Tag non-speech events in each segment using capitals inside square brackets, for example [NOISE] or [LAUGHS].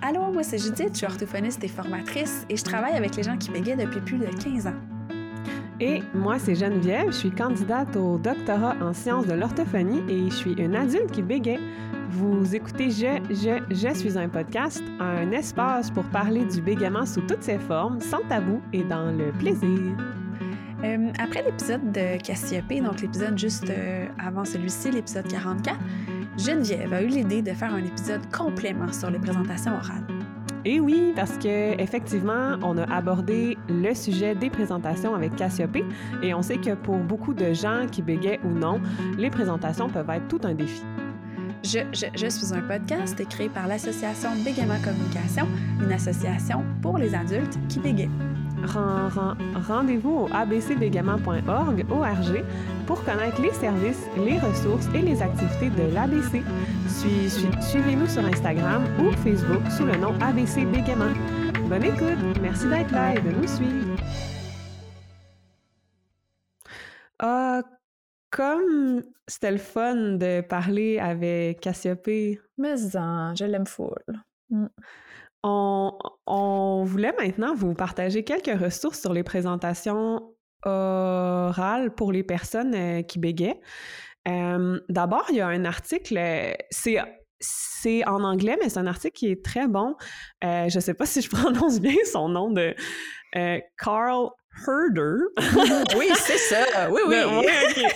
Allô, moi c'est Judith, je suis orthophoniste et formatrice et je travaille avec les gens qui bégayent depuis plus de 15 ans. Et moi, c'est Geneviève, je suis candidate au doctorat en sciences de l'orthophonie et je suis une adulte qui bégaye. Vous écoutez Je, Je, Je suis un podcast, un espace pour parler du bégaiement sous toutes ses formes, sans tabou et dans le plaisir. Euh, après l'épisode de Cassiope, donc l'épisode juste euh, avant celui-ci, l'épisode 44, Geneviève a eu l'idée de faire un épisode complément sur les présentations orales. Et oui, parce que effectivement, on a abordé le sujet des présentations avec Cassiope et on sait que pour beaucoup de gens qui bégayent ou non, les présentations peuvent être tout un défi. Je, je, je suis un podcast créé par l'association Bégaiement Communication, une association pour les adultes qui bégayent. Rendez-vous au abcbégaiement.org, ORG, pour connaître les services, les ressources et les activités de l'ABC. Suivez-nous sur Instagram ou Facebook sous le nom ABC Bégaiement. Bonne écoute! Merci d'être là et de nous suivre. Ah, comme c'était le fun de parler avec Cassiope. Mais en, je l'aime full. Mm. On, on, voulait maintenant vous partager quelques ressources sur les présentations orales pour les personnes euh, qui bégaient. Euh, D'abord, il y a un article, c'est c'est en anglais, mais c'est un article qui est très bon. Euh, je ne sais pas si je [LAUGHS] prononce bien son nom de euh, Carl Herder. [LAUGHS] oui, c'est ça. Oui, oui. [LAUGHS]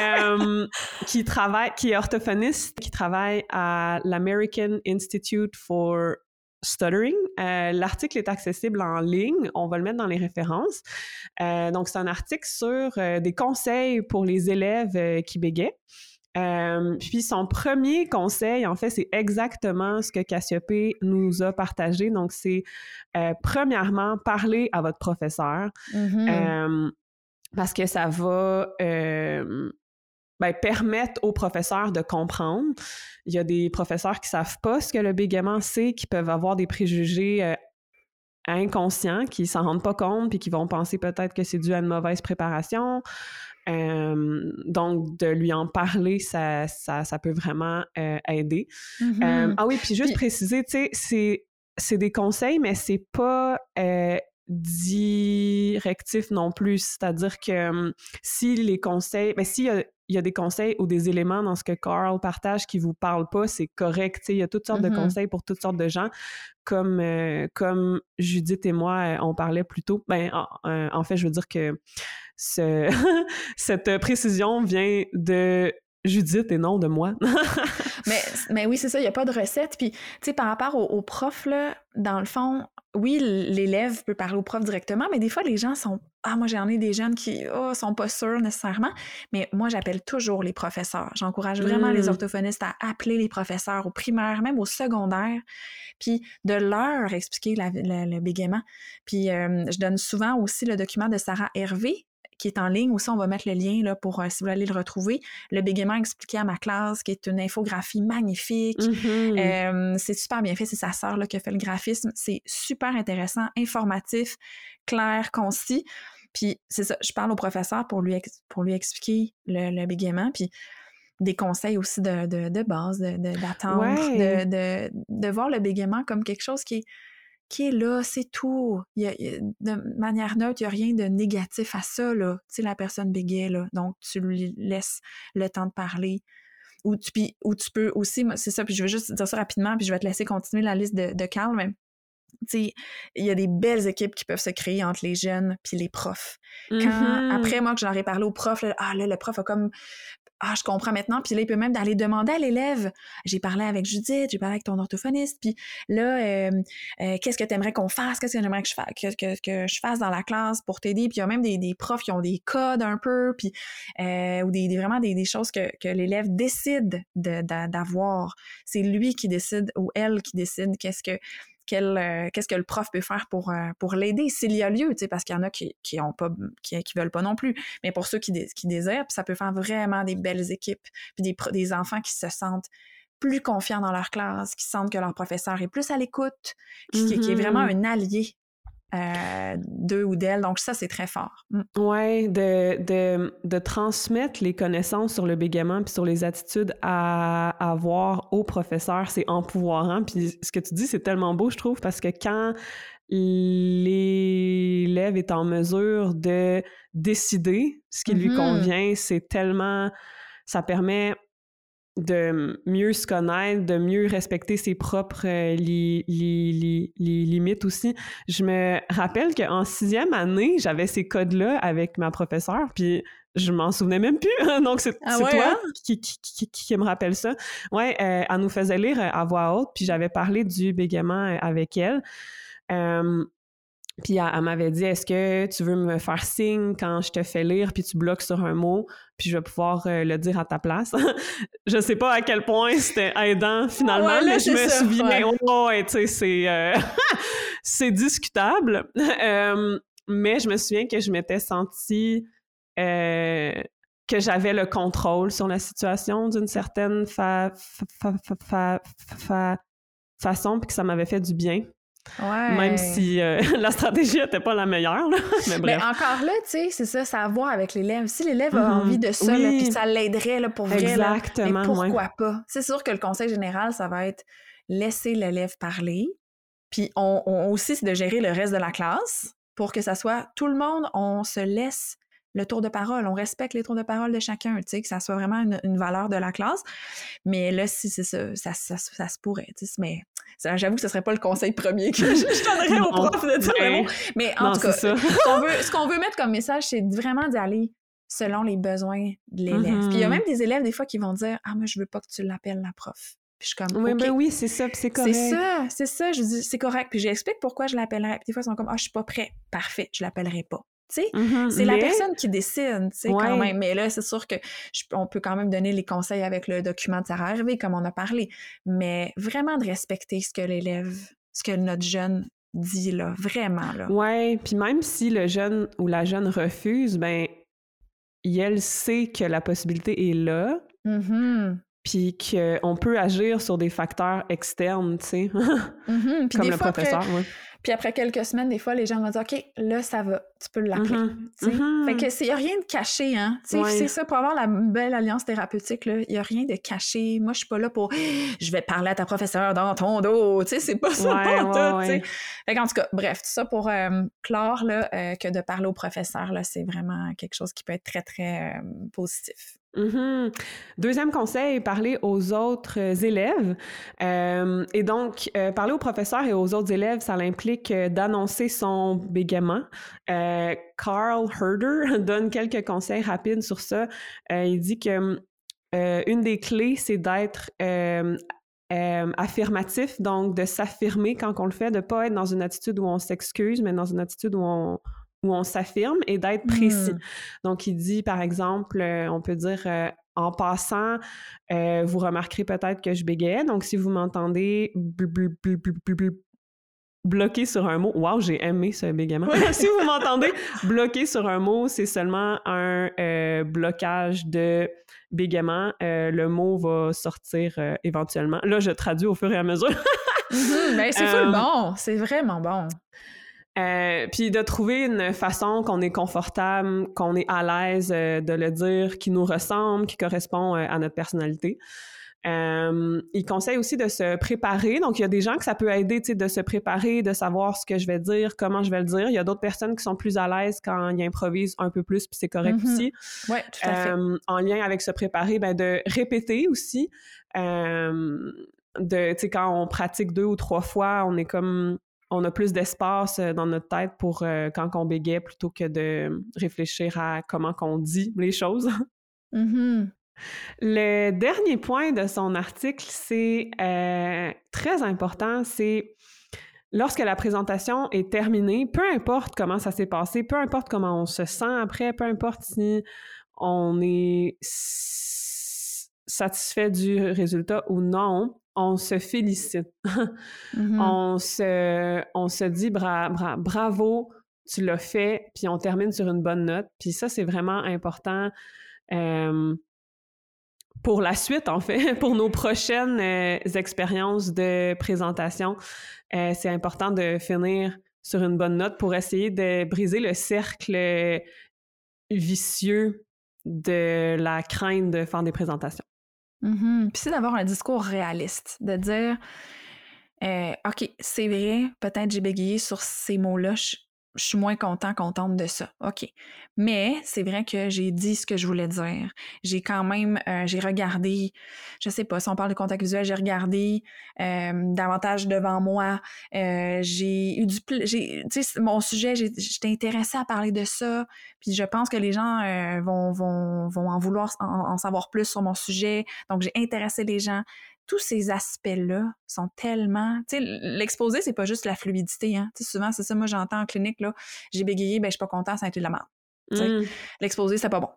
euh, qui travaille, qui est orthophoniste, qui travaille à l'American Institute for Stuttering. Euh, L'article est accessible en ligne. On va le mettre dans les références. Euh, donc, c'est un article sur euh, des conseils pour les élèves qui bégaient. Puis son premier conseil, en fait, c'est exactement ce que Cassiope nous a partagé. Donc, c'est premièrement parler à votre professeur Mm-hmm. parce que ça va ben, permettre aux professeurs de comprendre. Il y a des professeurs qui savent pas ce que le bégaiement c'est, qui peuvent avoir des préjugés euh, inconscients, qui s'en rendent pas compte, puis qui vont penser peut-être que c'est dû à une mauvaise préparation. Euh, donc, de lui en parler, ça, ça, ça peut vraiment euh, aider. Mm-hmm. Ah oui, puis juste Puis- préciser, tu sais, c'est, c'est des conseils, mais c'est pas euh, directif non plus. C'est-à-dire que si les conseils, mais s'il y a, il y a des conseils ou des éléments dans ce que Carl partage qui vous parlent pas, c'est correct. Il y a toutes sortes de conseils pour toutes sortes de gens. Comme, euh, comme Judith et moi, euh, on parlait plus tôt. Ben, en, euh, en fait, je veux dire que ce, [LAUGHS] cette précision vient de Judith et non de moi. [LAUGHS] Mais, mais oui, c'est ça, il n'y a pas de recette. Puis, tu sais, par rapport au, au prof, là, dans le fond, oui, l'élève peut parler au prof directement, mais des fois, les gens sont. Ah, moi, j'en ai des jeunes qui oh, sont pas sûrs nécessairement. Mais moi, j'appelle toujours les professeurs. J'encourage vraiment les orthophonistes à appeler les professeurs au primaire, même au secondaire, puis de leur expliquer la- la- le bégaiement. Puis, euh, je donne souvent aussi le document de Sarah Hervé qui est en ligne. Aussi, on va mettre le lien là, pour euh, si vous voulez aller le retrouver. Le bégaiement expliqué à ma classe, qui est une infographie magnifique. Mhm. Euh, c'est super bien fait, c'est sa sœur qui a fait le graphisme. C'est super intéressant, informatif, clair, concis. Puis c'est ça, je parle au professeur pour lui, ex- pour lui expliquer le, le bégaiement. Puis des conseils aussi de, de, de base, de- de- d'attendre, Ouais. de, de, de voir le bégaiement comme quelque chose qui est, qui est là, c'est tout. Il y a- de manière neutre, il n'y a rien de négatif à ça. Là. Tu sais, la personne bégaye, là, donc tu lui laisses le temps de parler. Ou tu, puis- ou tu peux aussi, c'est ça, puis je vais juste dire ça rapidement, puis je vais te laisser continuer la liste de, de Carl, mais tu sais, il y a des belles équipes qui peuvent se créer entre les jeunes puis les profs. Quand, Mhm. après, moi, que j'en ai parlé au prof, là, ah là, le prof a comme ah, je comprends maintenant. Puis là, il peut même aller demander à l'élève. J'ai parlé avec Judith, j'ai parlé avec ton orthophoniste. Puis là, euh, euh, qu'est-ce que tu aimerais qu'on fasse? Qu'est-ce que j'aimerais que je, fasse dans la classe pour t'aider? Puis il y a même des, profs qui ont des codes un peu, puis euh, ou des, vraiment des, choses que, que l'élève décide de- d'a- d'avoir. C'est lui qui décide ou elle qui décide qu'est-ce que euh, qu'est-ce que le prof peut faire pour, euh, pour l'aider s'il y a lieu, parce qu'il y en a qui, qui ont pas, qui, qui veulent pas non plus. Mais pour ceux qui, qui désirent, ça peut faire vraiment des belles équipes, puis des, enfants qui se sentent plus confiants dans leur classe, qui sentent que leur professeur est plus à l'écoute, qui, est vraiment un allié euh, d'eux ou d'elles. Donc ça, c'est très fort. Mm. Oui, de, de, de, transmettre les connaissances sur le bégaiement puis sur les attitudes à avoir aux professeurs, c'est empouvoirant. Puis ce que tu dis, c'est tellement beau, je trouve, parce que quand l'élève est en mesure de décider ce qui lui mm-hmm. convient, c'est tellement... Ça permet de mieux se connaître, de mieux respecter ses propres euh, limites aussi. Je me rappelle qu'en sixième année, j'avais ces codes-là avec ma professeure, puis je m'en souvenais même plus. [LAUGHS] Donc, c'est ah toi hein? qui, qui, me rappelle ça. Ouais, euh, elle nous faisait lire à voix haute, puis j'avais parlé du bégaiement euh, avec elle. Puis elle, m'avait dit Est-ce que tu veux me faire signe quand je te fais lire, puis tu bloques sur un mot, puis je vais pouvoir euh, le dire à ta place? [LAUGHS] Je sais pas à quel point c'était aidant finalement, mais je me souviens, oh, tu sais, c'est, euh, [LAUGHS] c'est discutable. [LAUGHS] mais je me souviens que je m'étais sentie euh, que j'avais le contrôle sur la situation d'une certaine fa- façon, puis que ça m'avait fait du bien. Même si euh, [LAUGHS] la stratégie n'était pas la meilleure. [LAUGHS] Mais bref. Mais encore là, tu sais, c'est ça, ça a à voir avec l'élève. Si l'élève a envie de ça, puis ça l'aiderait pour vrai, Exactement, pourquoi pas? C'est sûr que le conseil général, ça va être laisser l'élève parler. Puis on, aussi, c'est de gérer le reste de la classe pour que ça soit tout le monde, on se laisse le tour de parole. On respecte les tours de parole de chacun, tu sais, que ça soit vraiment une, valeur de la classe. Mais là, si c'est ça, ça, ça, se pourrait, tu sais, mais j'avoue que ce serait pas le conseil premier que [LAUGHS] je, donnerais au prof de dire ben, Mais en tout cas, ce qu'on veut, mettre comme message, c'est vraiment d'aller selon les besoins de l'élève. Puis il y a mm-hmm. même des élèves, des fois, qui vont dire Ah, moi, je veux pas que tu l'appelles la prof. Puis je suis comme. Oui, ben oui, c'est ça, puis c'est correct. C'est ça, c'est ça. Je dis, c'est correct. Puis j'explique pourquoi je l'appellerai. Puis des fois, ils sont comme Ah, je suis pas prêt. Parfait, je l'appellerai pas. Mm-hmm, c'est la personne qui décide, tu quand même. Mais là, c'est sûr que on peut quand même donner les conseils avec le document de Sarah Hervé, comme on a parlé. Mais vraiment de respecter ce que l'élève, ce que notre jeune dit, là. Vraiment, là. Ouais, puis même si le jeune ou la jeune refuse, ben, elle sait que la possibilité est là. Mm-hmm. Puis qu'on peut agir sur des facteurs externes, tu sais, mm-hmm. [LAUGHS] comme le professeur. Puis après quelques semaines, des fois, les gens vont dire OK, là, ça va, tu peux l'appeler. Mm -hmm. Fait que il n'y a rien de caché, hein. C'est ça, pour avoir la belle alliance thérapeutique, il n'y a rien de caché. Moi, je suis pas là pour [GASPS] je vais parler à ta professeure dans ton dos. Tu sais, c'est pas [LAUGHS] ça ouais, tout. Fait en tout cas, bref, tout ça pour euh, clore là, euh, que de parler au professeur, là, c'est vraiment quelque chose qui peut être très, très euh, positif. Mm-hmm. Deuxième conseil, parler aux autres euh, élèves. Euh, et donc, euh, parler aux professeurs et aux autres élèves, ça implique d'annoncer son bégaiement. Carl Herder [LAUGHS] donne quelques conseils rapides sur ça. il dit que une des clés, c'est d'être affirmatif, donc de s'affirmer quand on le fait, de ne pas être dans une attitude où on s'excuse, mais dans une attitude où on, où on s'affirme et d'être précis. Mmh. Donc, il dit, par exemple, euh, on peut dire euh, en passant, euh, vous remarquerez peut-être que je bégayais. Donc, si vous m'entendez bloquer sur un mot, wow, j'ai aimé ce bégaiement. [LAUGHS] si vous m'entendez [LAUGHS] bloquer sur un mot, c'est seulement un blocage de bégaiement. le mot va sortir éventuellement. Là, je traduis au fur et à mesure. Mmh ben, c'est [LAUGHS] bon, c'est vraiment bon. Euh, puis de trouver une façon qu'on est confortable, qu'on est à l'aise euh, de le dire, qui nous ressemble, qui correspond euh, à notre personnalité. il conseille aussi de se préparer. Donc, il y a des gens que ça peut aider de se préparer, de savoir ce que je vais dire, comment je vais le dire. Il y a d'autres personnes qui sont plus à l'aise quand ils improvisent un peu plus, puis c'est correct mm-hmm. aussi. Oui, tout à fait. En lien avec se préparer, ben, de répéter aussi. de, quand on pratique deux ou trois fois, on est comme on a plus d'espace euh, dans notre tête pour euh, quand on bégaye plutôt que de réfléchir à comment qu'on dit les choses. [LAUGHS] Mm-hmm. Le dernier point de son article, c'est euh, très important, c'est lorsque la présentation est terminée, peu importe comment ça s'est passé, peu importe comment on se sent après, peu importe si on est satisfait du résultat ou non, on se félicite. [LAUGHS] Mm-hmm. on, se, on se dit bra, bravo, tu l'as fait, puis on termine sur une bonne note. Puis ça, c'est vraiment important pour la suite, en fait, [LAUGHS] pour nos prochaines euh, expériences de présentation. Euh, c'est important de finir sur une bonne note pour essayer de briser le cercle vicieux de la crainte de faire des présentations. Mm-hmm. Puis c'est d'avoir un discours réaliste, de dire euh, OK, c'est vrai, peut-être j'ai bégayé sur ces mots-là, suis moins content, contente de ça. OK. Mais c'est vrai que j'ai dit ce que je voulais dire. J'ai quand même, euh, j'ai regardé, je sais pas, si on parle de contact visuel, j'ai regardé euh, davantage devant moi. Euh, j'ai eu du, tu sais, mon sujet, j'étais intéressée à parler de ça. Puis je pense que les gens vont, vont, vont en vouloir en, savoir plus sur mon sujet. Donc j'ai intéressé les gens tous ces aspects-là sont tellement. Tu sais, l'exposé, c'est pas juste la fluidité. Hein? Tu sais, souvent, c'est ça, moi, j'entends en clinique, là, j'ai bégayé, ben, je suis pas content, ça a été de la merde. Mmh. L'exposé, c'est pas bon.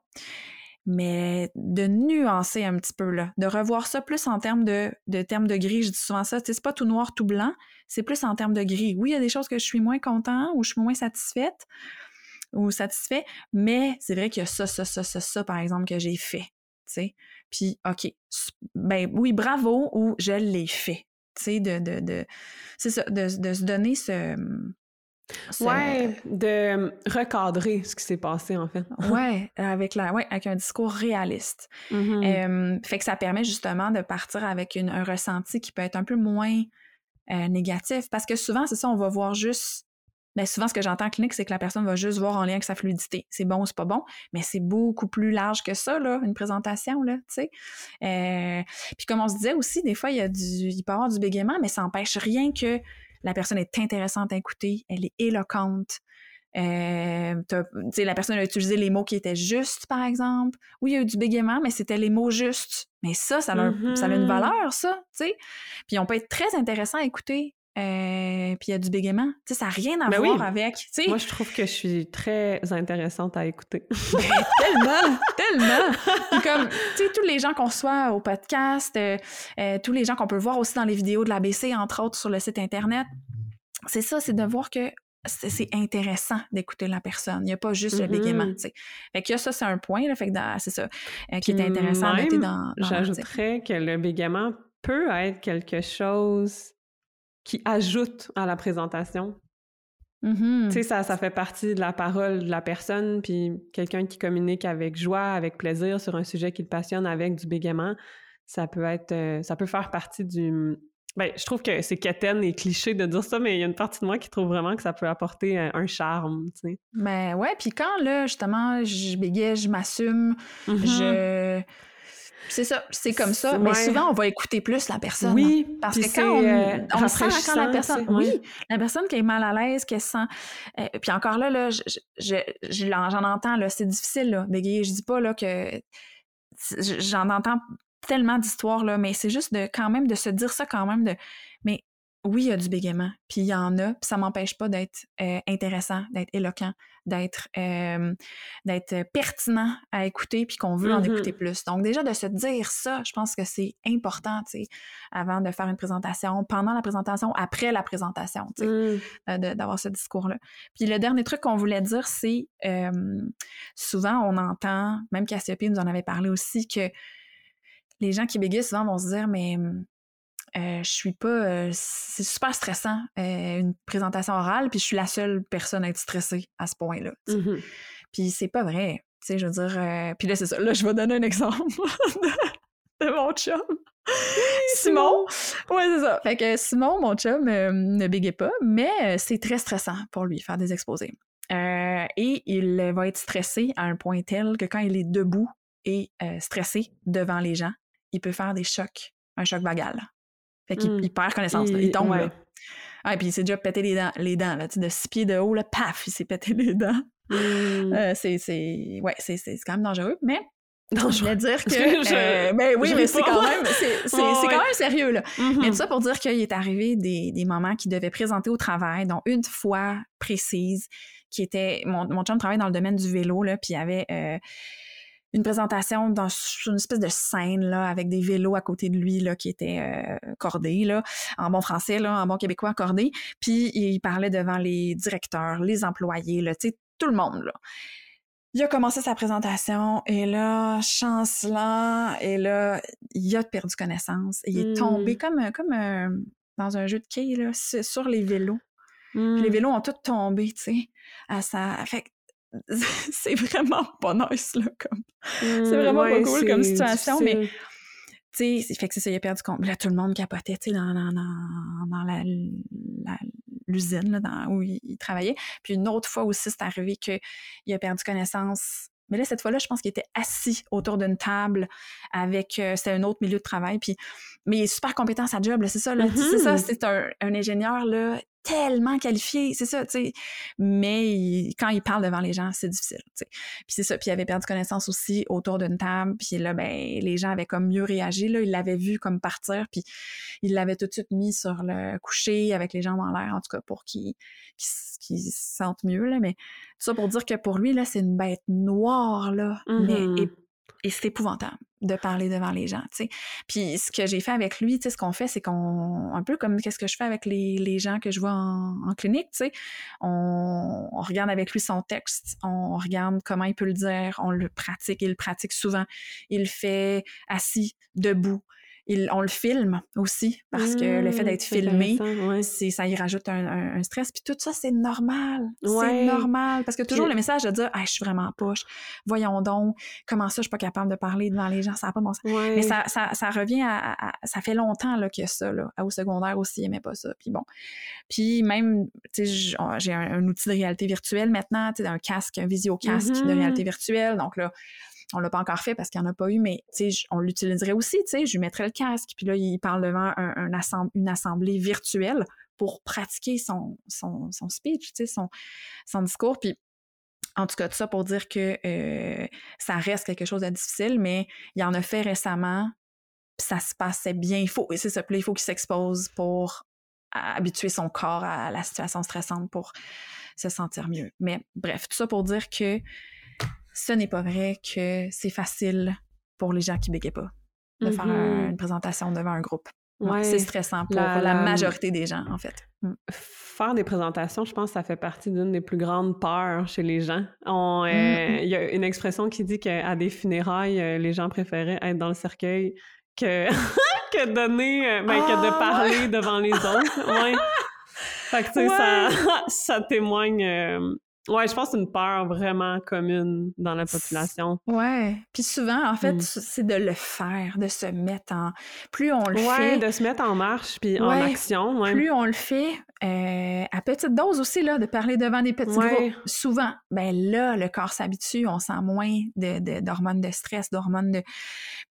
Mais de nuancer un petit peu, là, de revoir ça plus en termes de, de termes de gris, je dis souvent ça, c'est pas tout noir, tout blanc, c'est plus en termes de gris. Oui, il y a des choses que je suis moins content ou je suis moins satisfaite ou satisfait, mais c'est vrai qu'il y a ça, ça, ça, ça, ça, par exemple, que j'ai fait. Sais. Puis, OK, ben oui, bravo, ou je l'ai fait. Tu sais, de, de, de c'est ça, de, de, se donner ce, Ouais, de recadrer ce qui s'est passé, en fait. ouais, avec, la, ouais, avec un discours réaliste. Mm-hmm. fait que ça permet justement de partir avec une, un ressenti qui peut être un peu moins euh, négatif. Parce que souvent, c'est ça, on va voir juste mais souvent, ce que j'entends en clinique, c'est que la personne va juste voir en lien avec sa fluidité. C'est bon ou c'est pas bon, mais c'est beaucoup plus large que ça, là, une présentation, là, tu sais. Euh, puis comme on se disait aussi, des fois, il y a du, il peut y avoir du bégaiement, mais ça n'empêche rien que la personne est intéressante à écouter, elle est éloquente. Euh, la personne a utilisé les mots qui étaient justes, par exemple. Oui, il y a eu du bégaiement, mais c'était les mots justes. Mais ça, ça a, ça a une mm-hmm. valeur, ça, tu sais. Puis on peut être très intéressant à écouter euh, puis il y a du bégaiement. Tu sais, ça n'a rien à ben voir avec. Moi, je trouve que je suis très intéressante à écouter. [LAUGHS] Ben, tellement, tellement. comme, tu sais, tous les gens qu'on soit au podcast, euh, euh, tous les gens qu'on peut voir aussi dans les vidéos de l'ABC, entre autres sur le site Internet, c'est ça, c'est de voir que c'est intéressant d'écouter la personne. Il n'y a pas juste le bégaiement, mm-hmm. tu sais. Fait que ça, c'est un point, là, fait que c'est ça, qui est intéressant à noter dans, dans J'ajouterais que le bégaiement peut être quelque chose qui ajoute à la présentation. Mm-hmm. Tu sais, ça, ça fait partie de la parole de la personne, puis quelqu'un qui communique avec joie, avec plaisir sur un sujet qui le passionne avec du bégaiement, ça peut être, euh, ça peut faire partie du... Ben, je trouve que c'est quétaine et cliché de dire ça, mais il y a une partie de moi qui trouve vraiment que ça peut apporter un, charme, tu sais. Ben ouais, puis quand, là, justement, je bégaye, je m'assume, mm-hmm. je c'est ça, c'est comme ça. Mais souvent, on va écouter plus la personne. Oui, parce que quand on, euh, on sent quand la personne, oui, la personne qui est mal à l'aise, qui sent. Euh, puis encore là, là, j'en entends là, c'est difficile là, bégayer. Je dis pas là que j'en entends tellement d'histoires là, mais c'est juste de quand même de se dire ça quand même de. Mais oui, il y a du bégaiement, puis il y en a, puis ça m'empêche pas d'être euh, intéressant, d'être éloquent, d'être euh, d'être pertinent à écouter, puis qu'on veut en écouter mm-hmm. plus. Donc déjà de se dire ça, je pense que c'est important, tu sais, avant de faire une présentation, pendant la présentation, après la présentation, tu sais, mm. d'avoir ce discours-là. Puis le dernier truc qu'on voulait dire, c'est souvent on entend, même Cassiope nous en avait parlé aussi, que les gens qui bégayent souvent vont se dire, mais euh, je suis pas. Euh, c'est super stressant, euh, une présentation orale, puis je suis la seule personne à être stressée à ce point-là. Mmh puis c'est pas vrai. Tu sais, je veux dire. puis là, c'est ça. Là, je vais donner un exemple [LAUGHS] de, mon chum. Simon. Ouais, c'est ça. Fait que Simon, mon chum, ne bégait pas, mais c'est très stressant pour lui faire des exposés. et il va être stressé à un point tel que quand il est debout et stressé devant les gens, il peut faire des chocs, un choc vagal. Fait qu'il mmh. perd connaissance, il, tombe. Ouais. Ah, et puis il s'est déjà pété les dents, les dents là, de six pieds de haut, là, paf, il s'est pété les dents. Mmh. Euh, c'est, c'est, ouais, c'est, c'est quand même dangereux, mais je voulais dire [LAUGHS] que. Euh, ben oui, mais c'est quand même, c'est, c'est, quand même sérieux, là. Mmh mais tout ça pour dire qu'il est arrivé des, des moments qu'il devait présenter au travail, dont une fois précise, qui était. Mon, mon chum travaille dans le domaine du vélo, là, puis il y avait. Euh, une présentation dans une espèce de scène là avec des vélos à côté de lui là qui étaient euh, cordés là en bon français là en bon québécois cordés puis il parlait devant les directeurs les employés là tout le monde là il a commencé sa présentation et là, chancelant, et là, il a perdu connaissance. Et il est tombé mmh. comme, comme dans un jeu de quilles là, sur les vélos. Puis les Mm. vélos ont tous tombé, tu sais. à ça. Fait [LAUGHS] c'est vraiment pas nice, là, comme. Mm, vraiment pas cool comme c'est situation, mais- difficile. Tu sais, c'est- fait que c'est ça, il a perdu compte. Là, tout le monde capotait, tu sais, dans, dans, dans, dans la- la- l'usine, là, dans, où il, il travaillait. Puis une autre fois aussi, c'est arrivé qu'il a perdu connaissance. Mais là, cette fois-là, je pense qu'il était assis autour d'une table avec... euh, c'était un autre milieu de travail. Puis, mais il est super compétent à sa job, là, c'est ça. Là, C'est ça, Mhm. c'est un, un ingénieur là, tellement qualifié, c'est ça, tu sais. Mais il- quand il parle devant les gens, c'est difficile, tu sais. Puis c'est ça, puis il avait perdu connaissance aussi autour d'une table, puis là, ben, les gens avaient comme mieux réagi, là, ils l'avaient vu comme partir, puis ils l'avaient tout de suite mis sur le coucher avec les jambes en l'air, en tout cas, pour qu'il qu'il se sente mieux, là, mais tout ça pour dire que pour lui, là, c'est une bête noire, là, mais et, c'est épouvantable de parler devant les gens, tu sais. Puis ce que j'ai fait avec lui, tu sais, ce qu'on fait, c'est qu'on, un peu comme qu'est-ce que je fais avec les, les gens que je vois en, en clinique, tu sais, on, on regarde avec lui son texte, on regarde comment il peut le dire, on le pratique, il le pratique souvent, il le fait assis, debout, il, on le filme aussi, parce que le fait Mm, d'être filmé, intéressant, ouais. c'est ça y rajoute un, un- un stress. Puis tout ça, c'est normal. C'est normal. Parce que toujours le message de dire hey, je suis vraiment poche. Voyons donc, comment ça, je suis pas capable de parler devant les gens, ça n'a pas bon sens. Ouais. Mais ça, ça, ça revient à, à- à- Ça fait longtemps là, a ça. Là. Au secondaire aussi, il aimait pas ça. Puis bon. Puis même, tu sais, j- j'ai un, un outil de réalité virtuelle maintenant, tu sais, un casque, un visio-casque de Mhm. réalité virtuelle. Donc là, on l'a pas encore fait parce qu'il n'y en a pas eu, mais on l'utiliserait aussi, je lui mettrais le casque, puis là, il parle devant une assemblée virtuelle pour pratiquer son, speech, son, son discours, puis en tout cas, tout ça pour dire que euh, ça reste quelque chose de difficile, mais il en a fait récemment, puis ça se passait bien. Il faut, c'est ça, puis il faut qu'il s'expose pour habituer son corps à la situation stressante pour se sentir mieux. Mais bref, tout ça pour dire que ce n'est pas vrai que c'est facile pour les gens qui bégaient pas de faire un- Mhm. une présentation devant un groupe. Ouais. C'est stressant pour La- majorité des gens, en fait. Mm. Faire des présentations, je pense que ça fait partie d'une des plus grandes peurs chez les gens. Euh, Mm. Il y a une expression qui dit qu'à des funérailles, euh, les gens préféraient être dans le cercueil que, [LAUGHS] que donner, euh, ben, que de Ah, parler devant les autres. Ouais. Fait que, tu sais, ça, [LAUGHS] ça témoigne... euh, Ouais, je pense que c'est une peur vraiment commune dans la population. Ouais. Puis souvent, en fait, Mm. c'est de le faire, de se mettre en. Plus on le Ouais, fait, de se mettre en marche puis en action. Ouais. plus on le fait, euh, à petite dose aussi, là, de parler devant des petits Ouais. groupes. Souvent, ben là, le corps s'habitue, on sent moins de, de- d'hormones de stress, d'hormones de.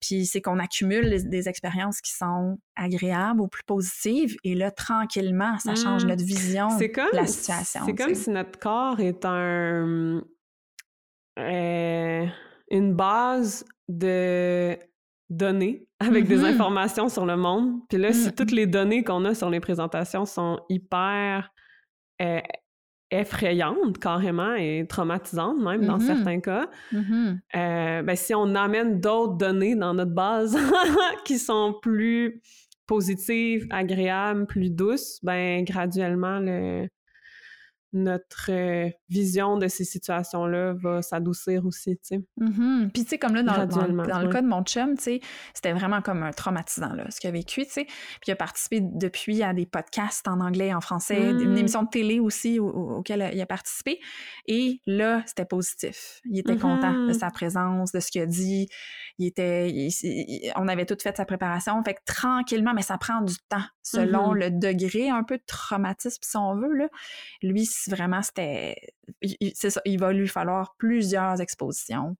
Puis c'est qu'on accumule les- des expériences qui sont agréables ou plus positives, et là, tranquillement, ça change Mm. notre vision comme, de la situation. C'est comme si notre corps est un, euh, une base de données avec des Mhm. informations sur le monde. Puis là, si Mhm. toutes les données qu'on a sur les présentations sont hyper euh, effrayantes carrément et traumatisantes même dans Mhm. certains cas, Mhm. euh, ben, si on amène d'autres données dans notre base [LAUGHS] qui sont plus positives, agréables, plus douces, ben graduellement le notre euh, vision de ces situations-là va s'adoucir aussi, tu sais. Mhm. Puis, tu sais, comme là, dans, le cas de mon chum, tu sais, c'était vraiment comme un traumatisant, là, ce qu'il a vécu, tu sais. Puis, il a participé depuis à des podcasts en anglais en français, Mm. une émission de télé aussi au- au- auquel il a participé. Et là, c'était positif. Il était content de sa présence, de ce qu'il a dit. Il était... il- il- on avait tout fait sa préparation. Fait que tranquillement, mais ça prend du temps, selon Mhm. le degré un peu de traumatisme, si on veut, là. Lui, vraiment, c'était... C'est ça, il va lui falloir plusieurs expositions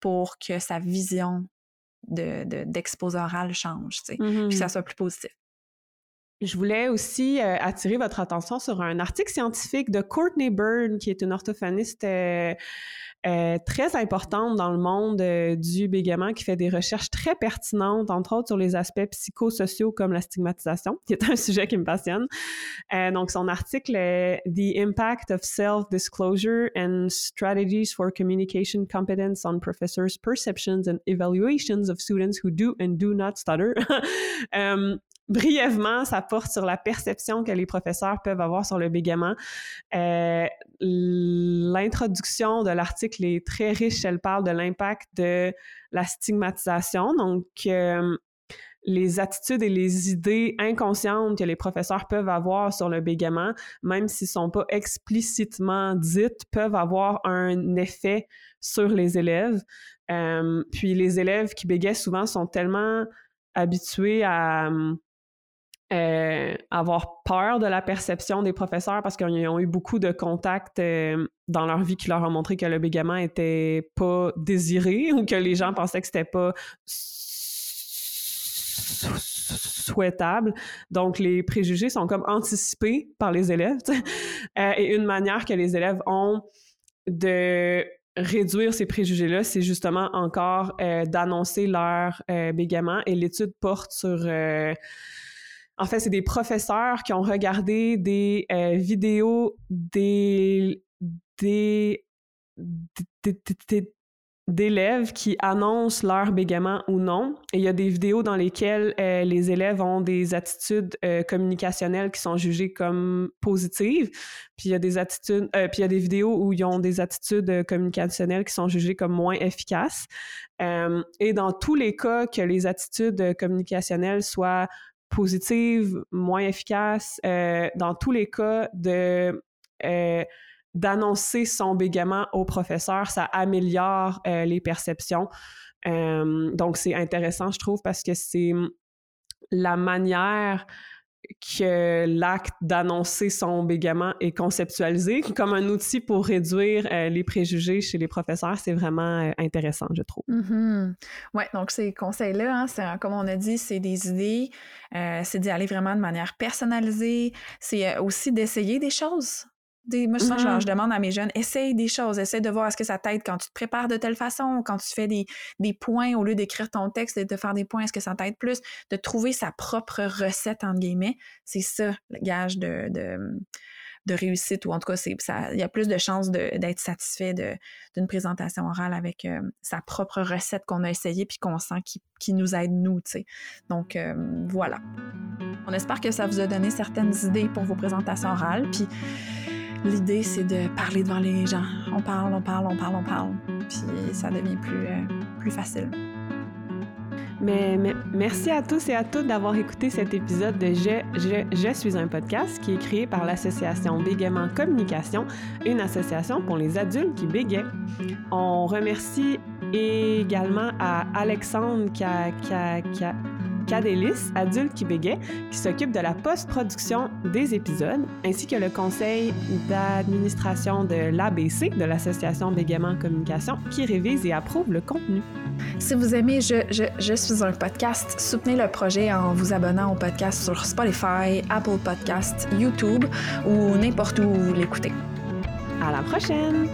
pour que sa vision de, de- d'exposé oral change, tu sais, puis Mhm. que ça soit plus positif. Je voulais aussi euh, attirer votre attention sur un article scientifique de Courtney Byrne, qui est une orthophoniste euh, euh, très importante dans le monde du bégaiement, qui fait des recherches très pertinentes, entre autres sur les aspects psychosociaux comme la stigmatisation, qui est un [LAUGHS] sujet qui me passionne. Donc, son article est The Impact of Self-Disclosure and Strategies for Communication Competence on Professors' Perceptions and Evaluations of Students Who Do and Do Not Stutter. Euh, [LAUGHS] brièvement, ça porte sur la perception que les professeurs peuvent avoir sur le bégaiement. Euh, L'introduction de l'article est très riche. Elle parle de l'impact de la stigmatisation. Donc, euh, les attitudes et les idées inconscientes que les professeurs peuvent avoir sur le bégaiement, même s'ils ne sont pas explicitement dites, peuvent avoir un effet sur les élèves. Euh, puis les élèves qui bégayent souvent sont tellement habitués à euh, avoir peur de la perception des professeurs parce qu'ils ont eu beaucoup de contacts euh, dans leur vie qui leur ont montré que le bégaiement était pas désiré [LAUGHS] ou que les gens pensaient que c'était pas souhaitable. Donc, les préjugés sont comme anticipés par les élèves. Euh, et une manière que les élèves ont de réduire ces préjugés-là, c'est justement encore d'annoncer leur bégaiement. Et l'étude porte sur en fait, c'est des professeurs qui ont regardé des euh, vidéos d'élèves qui annoncent leur bégaiement ou non. Et il y a des vidéos dans lesquelles euh, les élèves ont des attitudes euh, communicationnelles qui sont jugées comme positives. Puis il y a des attitudes, puis il y a des vidéos où ils ont des attitudes communicationnelles qui sont jugées comme moins efficaces. et dans tous les cas que les attitudes communicationnelles soient positive, moins efficace. Euh, dans tous les cas, de euh, d'annoncer son bégaiement au professeur, ça améliore euh, les perceptions. donc, c'est intéressant, je trouve, parce que c'est la manière que l'acte d'annoncer son bégaiement est conceptualisé comme un outil pour réduire euh, les préjugés chez les professeurs, c'est vraiment euh, intéressant, je trouve. Mm-hmm. Oui, donc ces conseils-là, hein, comme on a dit, c'est des idées, euh, c'est d'y aller vraiment de manière personnalisée, c'est aussi d'essayer des choses. Des, moi, je, mm-hmm. je, demande à mes jeunes, essaye des choses, essaye de voir est-ce que ça t'aide quand tu te prépares de telle façon, quand tu fais des, des points au lieu d'écrire ton texte et de faire des points, est-ce que ça t'aide plus? De trouver sa propre recette, entre guillemets. C'est ça, le gage de, de, de, réussite, ou en tout cas, il y a plus de chances d'être satisfait d'une présentation orale avec euh, sa propre recette qu'on a essayée puis qu'on sent qui, qui, nous aide, nous, tu sais. Donc, euh, voilà. On espère que ça vous a donné certaines idées pour vos présentations orales, puis L'idée, c'est de parler devant les gens. On parle, on parle, on parle, on parle. Puis ça devient plus, euh, plus facile. Mais, merci à tous et à toutes d'avoir écouté cet épisode de je, je, je, suis un podcast qui est créé par l'association Bégaiement Communication, une association pour les adultes qui bégayent. On remercie également à Alexandre qui a, qui a Cadélis, adulte qui bégait, qui s'occupe de la post-production des épisodes, ainsi que le conseil d'administration de l'ABC, de l'Association Bégaiement Communication, qui révise et approuve le contenu. Si vous aimez je, je, je, suis un podcast, soutenez le projet en vous abonnant au podcast sur Spotify, Apple Podcasts, YouTube ou n'importe où vous l'écoutez. À la prochaine!